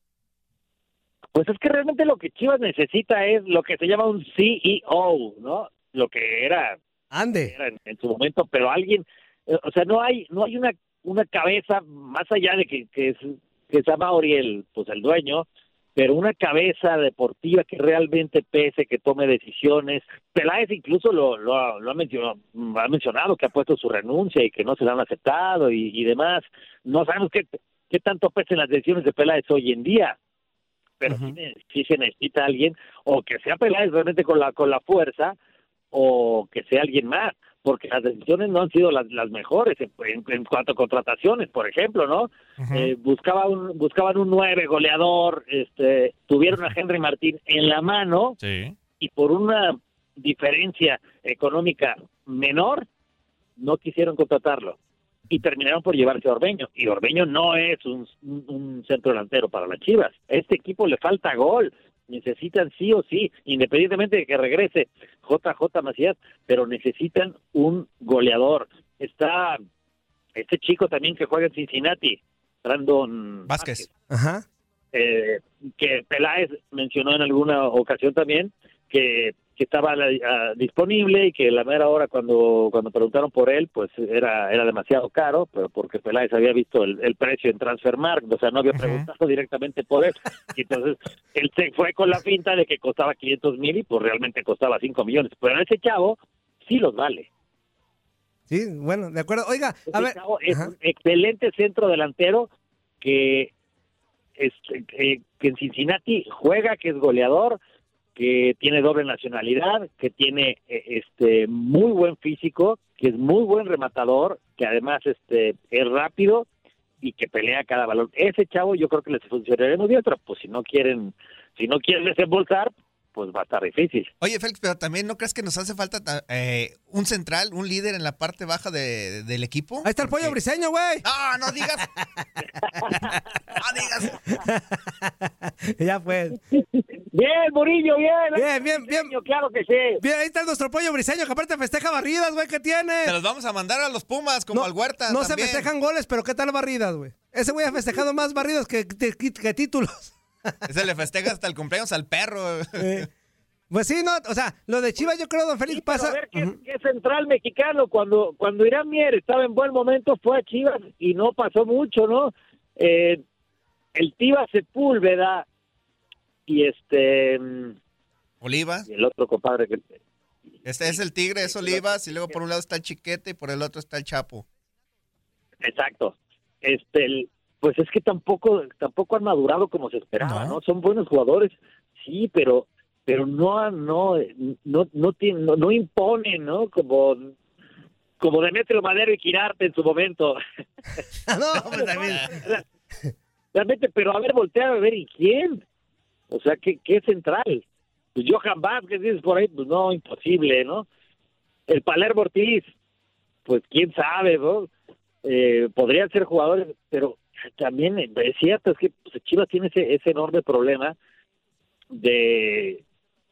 Pues es que realmente lo que Chivas necesita es lo que se llama un CEO, ¿no? Lo que era, Ande. era en, en su momento, pero alguien, eh, o sea, no hay no hay una una cabeza más allá de que que es que es Amauri el pues el dueño, pero una cabeza deportiva que realmente pese, que tome decisiones. Peláez incluso lo, lo, ha- lo ha, mencionado, ha mencionado que ha puesto su renuncia y que no se la han aceptado y, y demás. No sabemos qué, qué tanto pesan las decisiones de Peláez hoy en día. Pero sí se necesita alguien, o que sea Peláez realmente con la, con la fuerza, o que sea alguien más, porque las decisiones no han sido las, las mejores en, en- en cuanto a contrataciones, por ejemplo, ¿no? Eh, buscaba un, buscaban un nueve goleador, este, tuvieron a Henry Martín en la mano y por una diferencia económica menor no quisieron contratarlo y terminaron por llevarse a Orbeño y Orbeño no es un, un- centro delantero para las Chivas. A este equipo le falta gol, necesitan sí o sí, independientemente de que regrese JJ Macías, pero necesitan un goleador. Está este chico también que juega en Cincinnati, Brandon Vázquez. Ajá. eh, que Peláez mencionó en alguna ocasión también que, que estaba ah, disponible y que la mera hora cuando cuando preguntaron por él pues era era demasiado caro pero porque Peláez había visto el, el precio en Transfermarkt o sea no había preguntado directamente por él y entonces él se fue con la finta de que costaba 500 mil y pues realmente costaba 5 millones pero ese chavo sí los vale Sí, bueno, de acuerdo. Oiga, a ese ver. chavo es un excelente centro delantero que, este, que en Cincinnati juega, que es goleador, que tiene doble nacionalidad, que tiene eh, este muy buen físico, que es muy buen rematador, que además este es rápido y que pelea cada balón. Ese chavo yo creo que les funcionaría muy bien, pero pues si no quieren, si no quieren desembolsar, pues va a estar difícil. Oye, Félix, pero también no crees que nos hace falta ta- eh, un central, un líder en la parte baja de- del equipo. Ahí está el pollo briseño, güey. No, no digas. <laughs> <laughs> ya pues. Bien, Murillo, bien. Bien, bien, bien. Claro que sí. Bien, ahí está nuestro pollo briseño, que aparte festeja barridas, güey, ¿qué tiene? Te los vamos a mandar a los Pumas, como al Huerta. No se festejan goles, pero ¿qué tal barridas, güey? Ese güey ha festejado más barridas que- que títulos. <laughs> Ese le festeja hasta el cumpleaños al perro. Pues sí, no, o sea, lo de Chivas yo creo, don Félix, pasa... a ver, ¿qué, qué central mexicano? Cuando, cuando Irán Mier estaba en buen momento fue a Chivas y no pasó mucho, ¿no? Eh, el Tiva Sepúlveda y este... mm, Oliva. y el otro compadre que... Este es el Tigre, es Olivas, y luego por un lado está el Chiquete y por el otro está el Chapo. Exacto. Este, el- pues es que tampoco, tampoco han madurado como se esperaba, ¿no? Son buenos jugadores, sí, pero, pero no, no, no, no, tienen- no, no imponen, ¿no? Como, como Demetrio Madero y Quirarte en su momento. <laughs> no, pues <laughs> también. Realmente, pero a ver, voltea a ver, ¿y quién? O sea, ¿qué, qué central? Pues Johan Vázquez, dices por ahí, pues no, imposible, ¿no? El Palermo Ortiz, pues quién sabe, ¿no? Eh, podrían ser jugadores, pero también es cierto, es que pues, Chivas tiene ese, ese enorme problema de,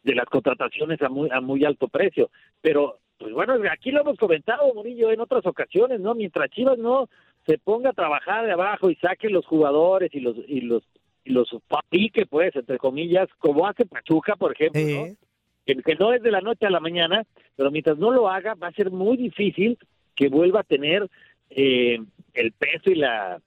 de las contrataciones a muy, a muy alto precio. Pero, pues bueno, aquí lo hemos comentado, Murillo, en otras ocasiones, ¿no? Mientras Chivas no se ponga a trabajar de abajo y saque los jugadores y los y los y los fabrique, pues, entre comillas, como hace Pachuca, por ejemplo, ¿no? que, que no es de la noche a la mañana, pero mientras no lo haga, va a ser muy difícil que vuelva a tener eh, el peso y la,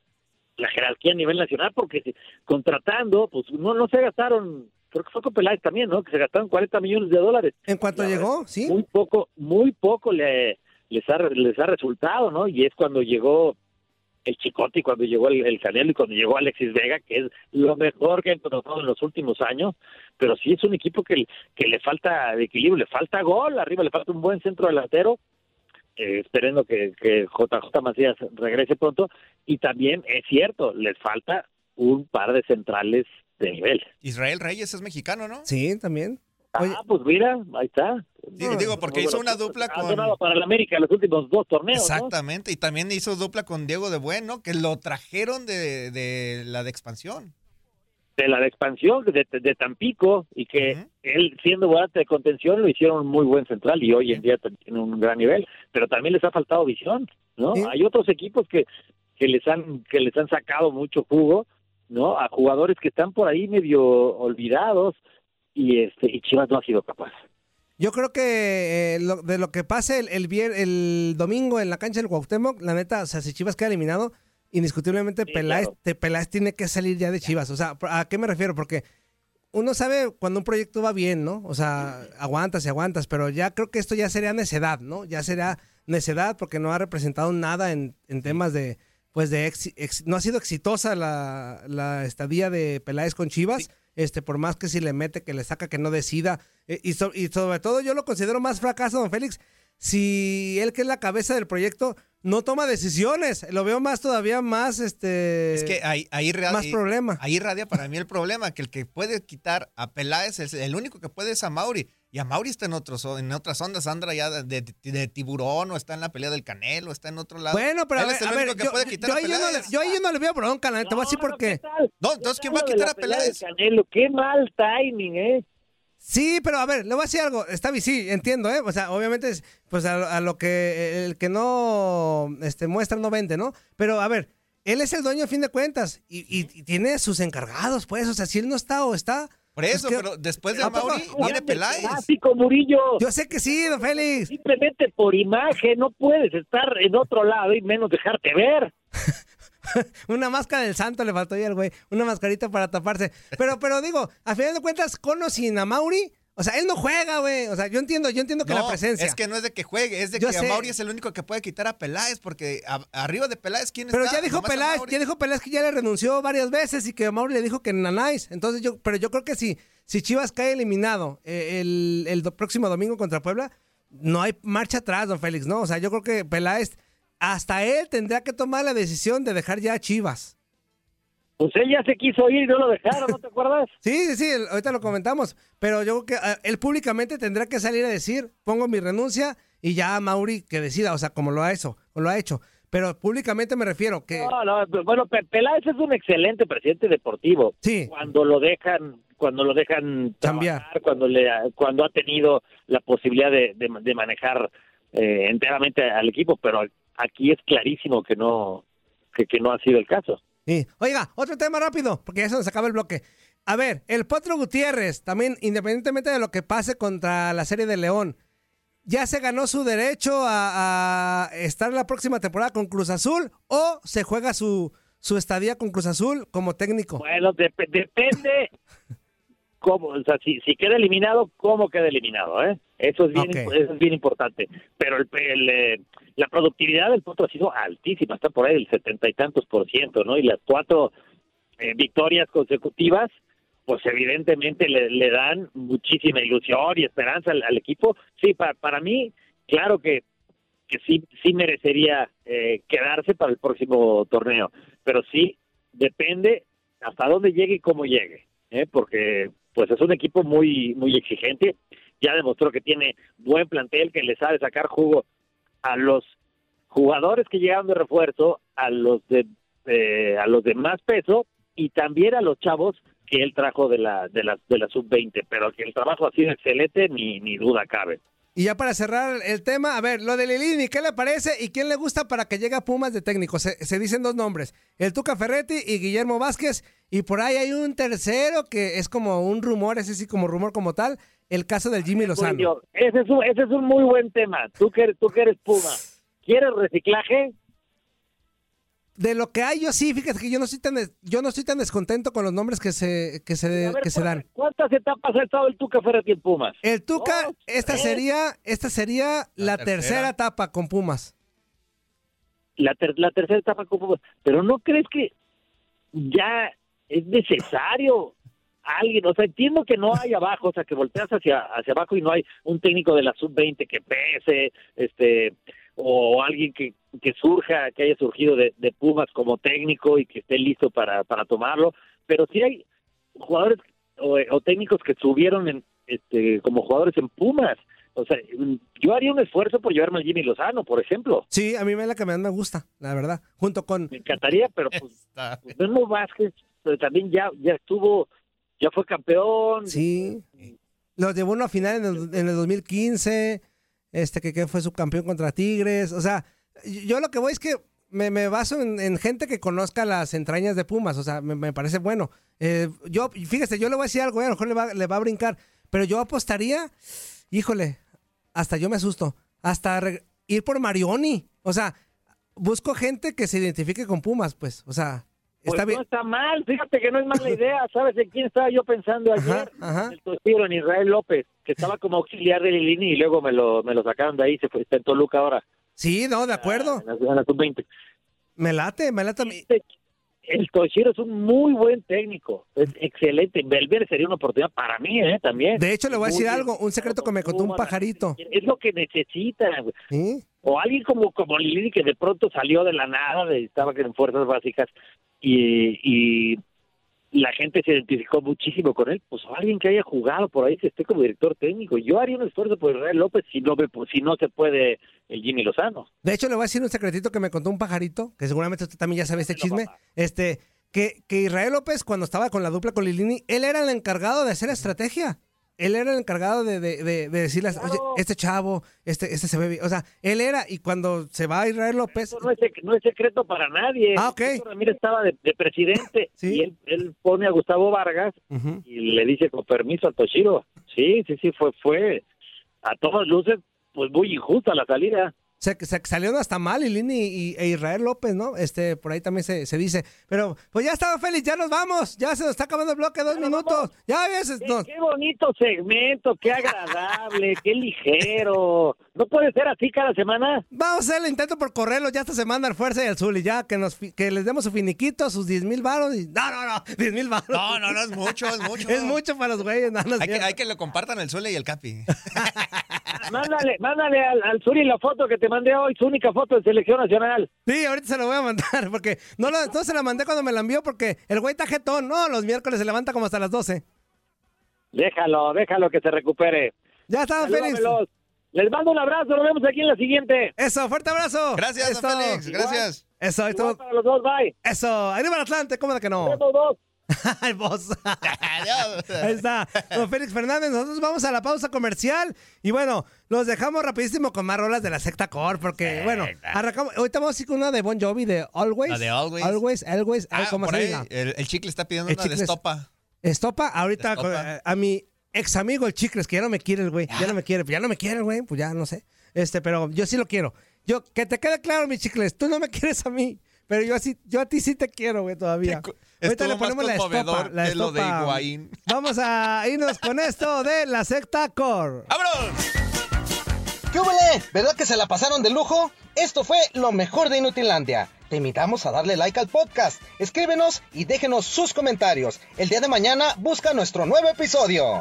la jerarquía a nivel nacional, porque contratando, pues no, no se gastaron, creo que fue con Peláez también, ¿no? Que se gastaron 40 millones de dólares. En cuanto La llegó, verdad, sí. Muy poco, muy poco le, les, ha, les ha resultado, ¿no? Y es cuando llegó el Chicote y cuando llegó el, el Canelo y cuando llegó Alexis Vega, que es lo mejor que han contratado en los últimos años, pero sí es un equipo que, que le falta de equilibrio, le falta gol, arriba le falta un buen centro delantero, eh, esperando que, que JJ Macías regrese pronto, y también es cierto, les falta un par de centrales de nivel. Israel Reyes es mexicano, ¿no? Sí, también. Ah, pues mira, ahí está. Sí, digo, porque hizo una dupla Ha con... sonado para el América los últimos dos torneos, ¿no? Exactamente, y también hizo dupla con Diego de Bueno, que lo trajeron de, de la de expansión. De la expansión de, de Tampico y que él siendo volante de contención lo hicieron muy buen central y hoy en día tiene un gran nivel pero también les ha faltado visión no hay otros equipos que que les han que les han sacado mucho jugo no a jugadores que están por ahí medio olvidados y este y Chivas no ha sido capaz. Yo creo que eh, lo- de lo que pase el, el, el domingo en la cancha del Cuauhtémoc, la neta, o sea, si Chivas queda eliminado, indiscutiblemente Peláez, te- Peláez tiene que salir ya de Chivas. O sea, ¿a qué me refiero? Porque uno sabe cuando un proyecto va bien, ¿no? O sea, aguantas y aguantas, pero ya creo que esto ya sería necedad, ¿no? Ya sería necedad porque no ha representado nada en, en temas de pues de ex- no ha sido exitosa la, la estadía de Peláez con Chivas. Este, por más que si le mete, que le saca, que no decida. Eh, y, so- y sobre todo yo lo considero más fracaso, don Félix, si él que es la cabeza del proyecto no toma decisiones. Lo veo más todavía más, este... Es que ahí, ahí, radia- más problema. ahí radia para mí el problema, que el que puede quitar a Peláez, es el único que puede es a Mauri. Y a Mauri está en, otros, en otras ondas, anda ya de, de- de tiburón, o está en la pelea del Canelo, está en otro lado. Bueno, pero a ver, es el a único ver, que yo, puede quitar yo a ahí yo no, le, Peláez. yo ahí yo no le veo bronca, la neta, te voy a decir por qué. No, entonces, ¿quién va a quitar a Peláez? Canelo, qué mal timing, ¿eh? Sí, pero a ver, le voy a decir algo. Está bien, sí, entiendo, ¿eh? O sea, obviamente, es, pues a, a lo que el que no este, muestra no vende, ¿no? Pero a ver, él es el dueño a fin de cuentas y, y- y tiene sus encargados, pues. O sea, si él no está o está. Por eso, pero después de. Mauri viene Peláez. Clásico, Murillo. Yo sé que sí, don Félix. Simplemente por imagen, no puedes estar en otro lado y menos dejarte ver. <laughs> <laughs> Una máscara del santo le faltó ya al güey. Una mascarita para taparse. Pero, pero digo, a final de cuentas, Cono sin Amauri, o sea, él no juega, güey. O sea, yo entiendo, yo entiendo que la presencia. Es que no es de que juegue, es de Yo que sé. Mauri es el único que puede quitar a Peláez, porque a- arriba de Peláez, ¿quién Pero está? ya dijo Peláez, ya dijo Peláez que ya le renunció varias veces y que Mauri le dijo que nanáis. Entonces yo, pero yo creo que si, si Chivas cae eliminado eh, el, el próximo domingo contra Puebla, no hay marcha atrás, don Félix, ¿no? O sea, yo creo que Peláez, hasta él tendrá que tomar la decisión de dejar ya a Chivas. Pues él ya se quiso ir y no lo dejaron, ¿no te acuerdas? <laughs> Sí, sí, sí, ahorita lo comentamos. Pero yo creo que eh, él públicamente tendrá que salir a decir, pongo mi renuncia y ya Mauri que decida, o sea, como lo ha hecho, o lo ha hecho. Pero públicamente me refiero que... No, no, pues, bueno, Pe- Peláez es un excelente presidente deportivo. Sí. Cuando lo dejan, cuando lo dejan Cambiar. cuando le, cuando ha tenido la posibilidad de, de, de manejar eh, enteramente al equipo, pero aquí es clarísimo que no, que, que no ha sido el caso. Sí. Oiga, otro tema rápido, porque ya se nos acaba el bloque. A ver, el Potro Gutiérrez, también independientemente de lo que pase contra la serie de León, ¿ya se ganó su derecho a, a estar la próxima temporada con Cruz Azul o se juega su, su estadía con Cruz Azul como técnico? Bueno, dep- depende <laughs> cómo, o sea, si, si queda eliminado, cómo queda eliminado, ¿eh? Eso es bien, eso es bien importante. Pero el, el, eh, la productividad del Potro ha sido altísima, está por ahí del setenta y tantos por ciento, ¿no? Y las cuatro eh, victorias consecutivas, pues evidentemente le, dan muchísima ilusión y esperanza al, al equipo. Sí, para, para mí, claro que que sí sí merecería eh, quedarse para el próximo torneo, pero sí depende hasta dónde llegue y cómo llegue, ¿eh? porque pues es un equipo muy muy exigente, ya demostró que tiene buen plantel, que le sabe sacar jugo a los jugadores que llegaron de refuerzo, a los de eh, a los de más peso y también a los chavos que él trajo de la de la de la sub 20, pero que el trabajo ha sido excelente ni ni duda cabe. Y ya para cerrar el tema, a ver, lo de Lilini, ¿qué le parece y quién le gusta para que llegue a Pumas de técnico? Se, se dicen dos nombres, el Tuca Ferretti y Guillermo Vázquez, y por ahí hay un tercero que es como un rumor, ese sí como rumor como tal, el caso del Jimmy Lozano. Murillo, ese es un, ese es un muy buen tema. Tú que eres, tú que eres Puma, ¿quieres reciclaje? De lo que hay, yo sí, fíjate que yo no estoy tan, yo no estoy tan descontento con los nombres que se, que se, ver, que se dan. ¿Cuántas etapas ha estado el Tuca Ferretti en Pumas? El Tuca, Dos, esta tres. sería, esta sería la, tercera. tercera. etapa con Pumas. La, ter- la tercera etapa con Pumas. Pero ¿no crees que ya es necesario alguien? O sea, entiendo que no hay abajo, o sea, que volteas hacia, hacia abajo y no hay un técnico de la sub-20 que pese, este o alguien que, que surja, que haya surgido de, de Pumas como técnico y que esté listo para, para tomarlo, pero sí hay jugadores o, o técnicos que subieron en, este, como jugadores en Pumas. O sea, yo haría un esfuerzo por llevarme a Jimmy Lozano, por ejemplo. Sí, a mí es la que me gusta, la verdad. Junto con. Me encantaría, pero pues, pues Memo Vázquez pero también ya, ya estuvo, ya fue campeón. Sí. Los llevó a final en el, en el 2015, este que, que fue subcampeón contra Tigres. O sea, yo lo que voy es que me, me baso en, en gente que conozca las entrañas de Pumas. O sea, me, me parece bueno. Eh, yo, fíjese, yo le voy a decir algo, eh, a lo mejor le va, le va a brincar, pero yo apostaría, híjole, hasta yo me asusto, hasta ir por Marioni. O sea, busco gente que se identifique con Pumas, pues. O sea, Pues está bien. no está mal, fíjate que no es mala idea. <laughs> ¿Sabes en quién estaba yo pensando ayer? ajá. El tostero en Israel López, que estaba como auxiliar de Lilini y luego me lo, me lo sacaron de ahí, se fue, está en Toluca ahora. Sí, no, de acuerdo. En la, la sub-20. Me late, me late a mí. El Toshiro es un muy buen técnico, es excelente. Belver sería una oportunidad para mí, ¿eh? También. De hecho, le voy a decir algo, un secreto que me contó un pajarito. Es lo que necesita. ¿Sí? O alguien como, como Lili que de pronto salió de la nada, de- estaba en fuerzas básicas y, y la gente se identificó muchísimo con él. Pues alguien que haya jugado por ahí, que esté como director técnico. Yo haría un esfuerzo por Israel López si no, me- si no se puede el Jimmy Lozano. De hecho, le voy a decir un secretito que me contó un pajarito, que seguramente usted también ya sabe este chisme. Este, que, que Israel López, cuando estaba con la dupla con Lilini, él era el encargado de hacer estrategia. Él era el encargado de, de, de, de decirles, oye, este chavo, este, este se ve bien. O sea, él era, y cuando se va Israel López. Eso no es, no es secreto para nadie. Ah, ok. Ramírez estaba de, de presidente <laughs> y él, él pone a Gustavo Vargas y le dice con permiso a Toshiro. Sí, sí, sí, fue, fue a todas luces, pues muy injusta la salida. Se, se salieron hasta mal Lilini y, e Israel López, ¿no? Este, por ahí también se, se dice. Pero, pues ya estaba Félix, ya nos vamos. Ya se nos está acabando el bloque, dos minutos. Ya ves, no. Qué bonito segmento, qué agradable, qué ligero. ¿No puede ser así cada semana? Vamos a hacer el intento por correrlo ya esta semana al Fuerza y al Zuli, ya que nos que les demos su finiquito, sus 10 mil baros. Y... No, no, no, <laughs> 10 mil baros. No, no, no, es mucho, es mucho. <laughs> es mucho para los güeyes, no, no Hay que, hay que lo compartan el Zule y el Capi. <laughs> Mándale, mándale al, al Zuri la foto que te mandé hoy, su única foto de selección nacional. Sí, ahorita se lo voy a mandar, <laughs> porque no, la- no se la mandé cuando me la envió, porque el güey está jetón, no, los miércoles se levanta como hasta las 12. Déjalo, déjalo que se recupere. Ya está, Félix. Les mando un abrazo, nos vemos aquí en la siguiente. Eso, fuerte abrazo. Gracias, Eso. Félix, gracias. Eso, ahí Igual para los dos, bye. Eso, arriba el Atlante, ¿cómo de que no? Vemos dos. <laughs> Vos. <laughs> Ahí está. Don Félix Fernández, nosotros vamos a la pausa comercial y bueno, los dejamos rapidísimo con más rolas de la secta core porque bueno, arrancamos, ahorita vamos a ir con una de Bon Jovi de Always. La de Always. Always, Always, ay, Ah, ¿cómo se el, el chicle está pidiendo El una de estopa. Estopa, ahorita Estopa. a, a mi ex amigo el Chicles, que ya no me quiere el güey, ya no me quiere, ya no me quiere el güey, pues ya no sé. Este, pero yo sí lo quiero. Yo, que te quede claro, mi Chicles, tú no me quieres a mí, pero yo así, yo a ti sí te quiero, güey, todavía. Ahorita le más ponemos la estopa, la que lo de. Higuaín. Vamos a irnos con esto de la secta core. ¿Qué huele? ¿Verdad que se la pasaron de lujo? Esto fue lo mejor de Inutilandia. Te invitamos a darle like al podcast, escríbenos y déjenos sus comentarios. El día de mañana busca nuestro nuevo episodio.